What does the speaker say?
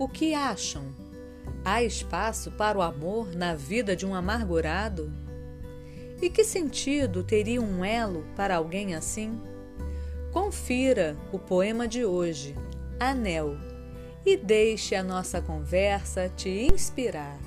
O que acham? Há espaço para o amor na vida de um amargurado? E que sentido teria um elo para alguém assim? Confira o poema de hoje, Anel, e deixe a nossa conversa te inspirar.